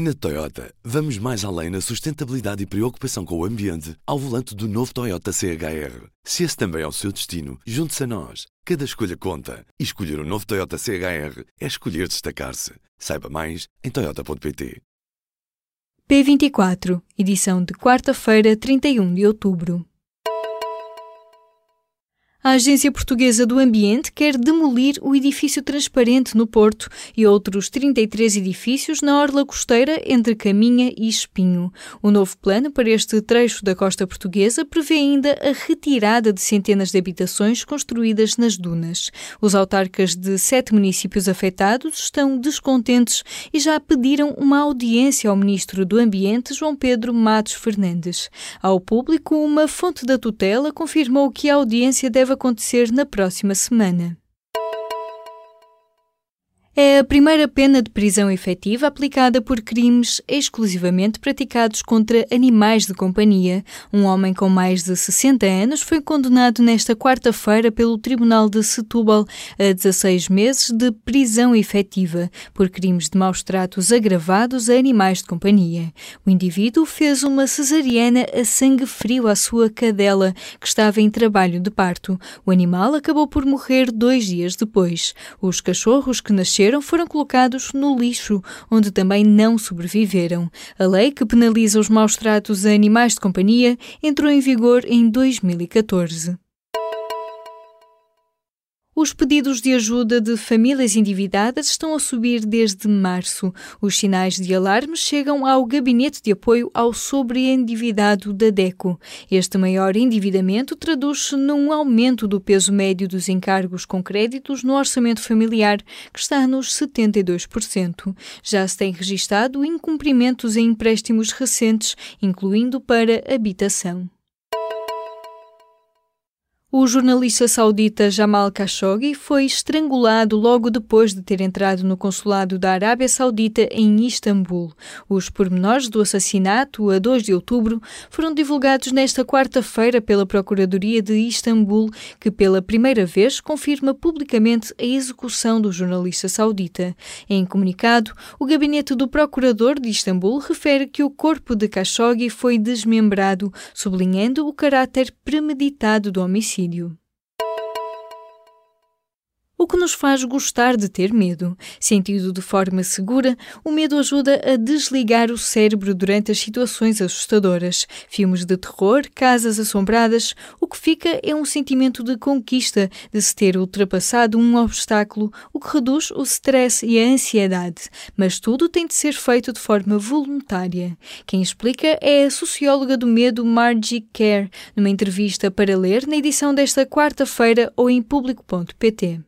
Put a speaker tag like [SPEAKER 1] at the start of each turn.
[SPEAKER 1] Na Toyota, vamos mais além na sustentabilidade e preocupação com o ambiente ao volante do novo Toyota CHR. Se esse também é o seu destino, junte-se a nós. Cada escolha conta. E escolher o um novo Toyota CHR é escolher destacar-se. Saiba mais em Toyota.pt.
[SPEAKER 2] P24, edição de quarta-feira, 31 de outubro. A Agência Portuguesa do Ambiente quer demolir o edifício transparente no Porto e outros 33 edifícios na orla costeira entre Caminha e Espinho. O novo plano para este trecho da costa portuguesa prevê ainda a retirada de centenas de habitações construídas nas dunas. Os autarcas de sete municípios afetados estão descontentes e já pediram uma audiência ao Ministro do Ambiente, João Pedro Matos Fernandes. Ao público, uma fonte da tutela confirmou que a audiência deve acontecer na próxima semana. É a primeira pena de prisão efetiva aplicada por crimes exclusivamente praticados contra animais de companhia. Um homem com mais de 60 anos foi condenado nesta quarta-feira pelo Tribunal de Setúbal a 16 meses de prisão efetiva por crimes de maus tratos agravados a animais de companhia. O indivíduo fez uma cesariana a sangue frio à sua cadela, que estava em trabalho de parto. O animal acabou por morrer dois dias depois. Os cachorros que nasceram foram colocados no lixo, onde também não sobreviveram. A lei que penaliza os maus tratos a animais de companhia entrou em vigor em 2014. Os pedidos de ajuda de famílias endividadas estão a subir desde março. Os sinais de alarme chegam ao Gabinete de Apoio ao Sobreendividado da DECO. Este maior endividamento traduz-se num aumento do peso médio dos encargos com créditos no orçamento familiar, que está nos 72%. Já se tem registado incumprimentos em empréstimos recentes, incluindo para habitação. O jornalista saudita Jamal Khashoggi foi estrangulado logo depois de ter entrado no consulado da Arábia Saudita em Istambul. Os pormenores do assassinato, a 2 de outubro, foram divulgados nesta quarta-feira pela Procuradoria de Istambul, que pela primeira vez confirma publicamente a execução do jornalista saudita. Em comunicado, o gabinete do Procurador de Istambul refere que o corpo de Khashoggi foi desmembrado, sublinhando o caráter premeditado do homicídio you. O que nos faz gostar de ter medo. Sentido de forma segura, o medo ajuda a desligar o cérebro durante as situações assustadoras. Filmes de terror, casas assombradas, o que fica é um sentimento de conquista, de se ter ultrapassado um obstáculo, o que reduz o stress e a ansiedade. Mas tudo tem de ser feito de forma voluntária. Quem explica é a socióloga do medo Margie Kerr, numa entrevista para ler na edição desta quarta-feira ou em público.pt.